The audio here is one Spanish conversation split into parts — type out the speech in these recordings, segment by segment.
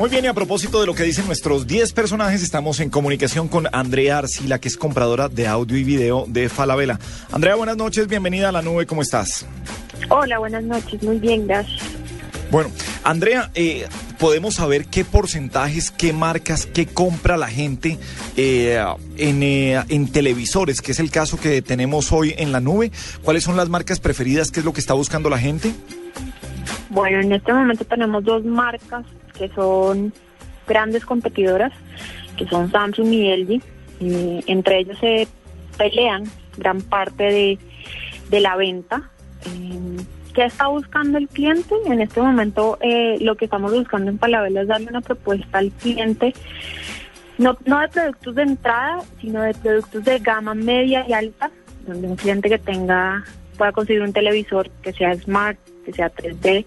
Muy bien, y a propósito de lo que dicen nuestros 10 personajes, estamos en comunicación con Andrea Arcila, que es compradora de audio y video de Falabella. Andrea, buenas noches, bienvenida a la nube, ¿cómo estás? Hola, buenas noches, muy bien, gracias. Bueno, Andrea, eh, podemos saber qué porcentajes, qué marcas, qué compra la gente eh, en, eh, en, televisores, que es el caso que tenemos hoy en la nube. ¿Cuáles son las marcas preferidas? ¿Qué es lo que está buscando la gente? Bueno, en este momento tenemos dos marcas que son grandes competidoras, que son Samsung y LG. entre ellos se pelean gran parte de, de la venta. Eh, ¿Qué está buscando el cliente? En este momento eh, lo que estamos buscando en Palabela es darle una propuesta al cliente, no, no de productos de entrada, sino de productos de gama media y alta, donde un cliente que tenga pueda conseguir un televisor que sea smart, que sea 3D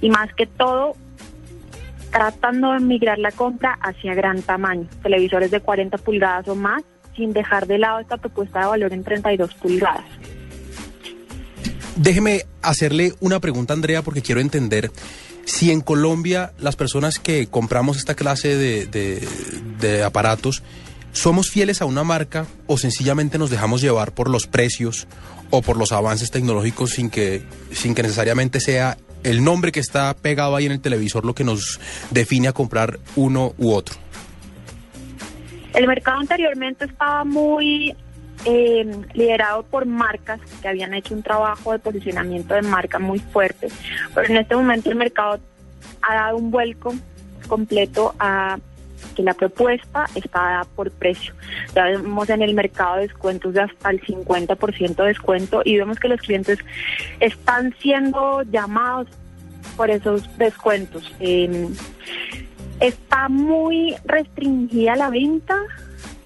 y más que todo tratando de migrar la compra hacia gran tamaño, televisores de 40 pulgadas o más, sin dejar de lado esta propuesta de valor en 32 pulgadas. Déjeme hacerle una pregunta, Andrea, porque quiero entender si en Colombia las personas que compramos esta clase de, aparatos somos fieles a una marca o sencillamente nos dejamos llevar por los precios o por los avances tecnológicos sin que, sin que necesariamente sea el nombre que está pegado ahí en el televisor lo que nos define a comprar uno u otro. El mercado anteriormente estaba muy eh, liderado por marcas que habían hecho un trabajo de posicionamiento de marca muy fuerte, pero en este momento el mercado ha dado un vuelco completo a que la propuesta está por precio. Ya vemos en el mercado descuentos de hasta el 50% de descuento y vemos que los clientes están siendo llamados por esos descuentos. Eh, está muy restringida la venta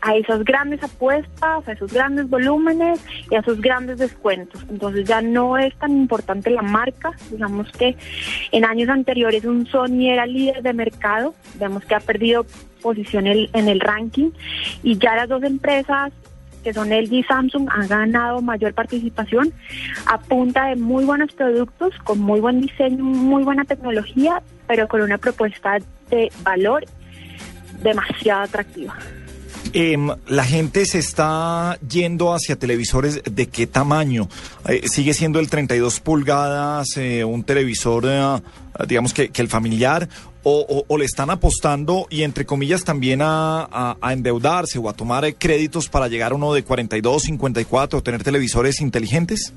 a esas grandes apuestas, a esos grandes volúmenes y a esos grandes descuentos. Entonces ya no es tan importante la marca, digamos que en años anteriores un Sony era líder de mercado, vemos que ha perdido posición en el ranking y ya las dos empresas que son LG y Samsung han ganado mayor participación a punta de muy buenos productos, con muy buen diseño, muy buena tecnología, pero con una propuesta de valor demasiado atractiva. Em, la gente se está yendo hacia televisores de qué tamaño? Eh, ¿Sigue siendo el 32 pulgadas eh, un televisor, eh, digamos que, el familiar? O, le están apostando y entre comillas también a, endeudarse o a tomar créditos para llegar a uno de 42, 54 o tener televisores inteligentes?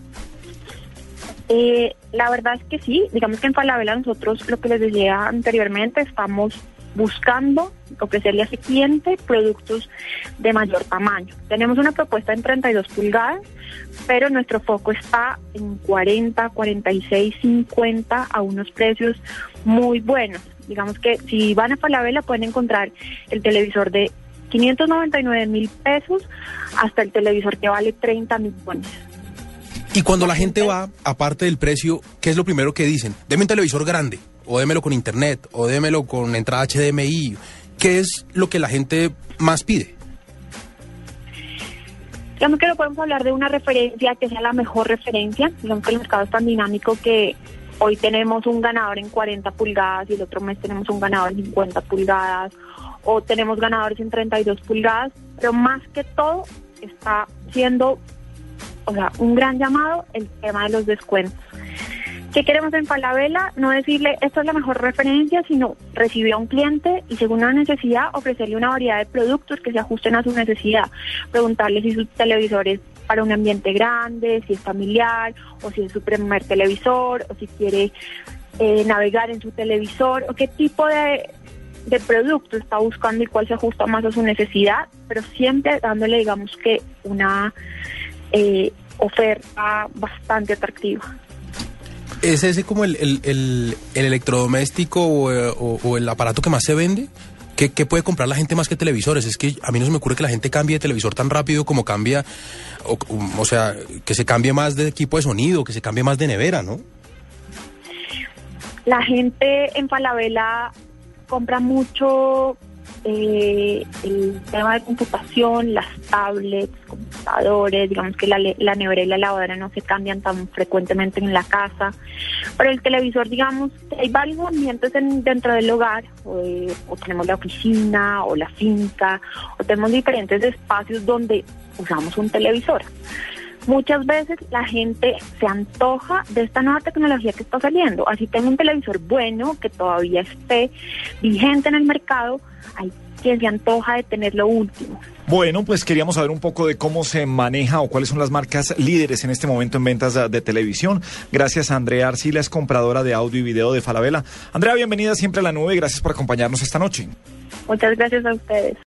la verdad es que sí, digamos que en Falabella nosotros lo que les decía anteriormente estamos buscando ofrecerle a ese cliente productos de mayor tamaño. Tenemos una propuesta en 32 pulgadas, pero nuestro foco está en 40, 46, 50 a unos precios muy buenos. Digamos que si van a Falabella pueden encontrar el televisor de 599 mil pesos hasta el televisor que vale 30 millones. Y cuando la gente va, aparte del precio, ¿qué es lo primero que dicen? Deme un televisor grande o démelo con internet, o démelo con entrada HDMI. ¿Qué es lo que la gente más pide? Digamos que no podemos hablar de una referencia que sea la mejor referencia. Digamos que el mercado es tan dinámico que hoy tenemos un ganador en 40 pulgadas y el otro mes tenemos un ganador en 50 pulgadas o tenemos ganadores en 32 pulgadas, pero más que todo está siendo o sea, un gran llamado el tema de los descuentos. ¿Qué queremos en Falabella? No decirle esto es la mejor referencia, sino recibir a un cliente y según la necesidad ofrecerle una variedad de productos que se ajusten a su necesidad. Preguntarle si su televisor es para un ambiente grande, si es familiar o si es su primer televisor o si quiere eh, navegar en su televisor o qué tipo de, de producto está buscando y cuál se ajusta más a su necesidad, pero siempre dándole, digamos que, una eh, oferta bastante atractiva. ¿Es ese como el, el, electrodoméstico o, el aparato que más se vende? ¿Qué, puede comprar la gente más que televisores? Es que a mí no se me ocurre que la gente cambie de televisor tan rápido como cambia, o, sea, que se cambie más de equipo de sonido, que se cambie más de nevera, ¿no? La gente en Falabella compra mucho eh, el tema de computación, las tablets, digamos que la, la nevera y la lavadora no se cambian tan frecuentemente en la casa, pero el televisor, digamos, hay varios ambientes dentro del hogar, o, o tenemos la oficina o la finca, o tenemos diferentes espacios donde usamos un televisor. Muchas veces la gente se antoja de esta nueva tecnología que está saliendo. Así tengo un televisor bueno que todavía esté vigente en el mercado, hay quien se antoja de tener lo último. Bueno, pues queríamos saber un poco de cómo se maneja o cuáles son las marcas líderes en este momento en ventas de, televisión. Gracias a Andrea Arcila, es compradora de audio y video de Falabella. Andrea, bienvenida siempre a la nube y gracias por acompañarnos esta noche. Muchas gracias a ustedes.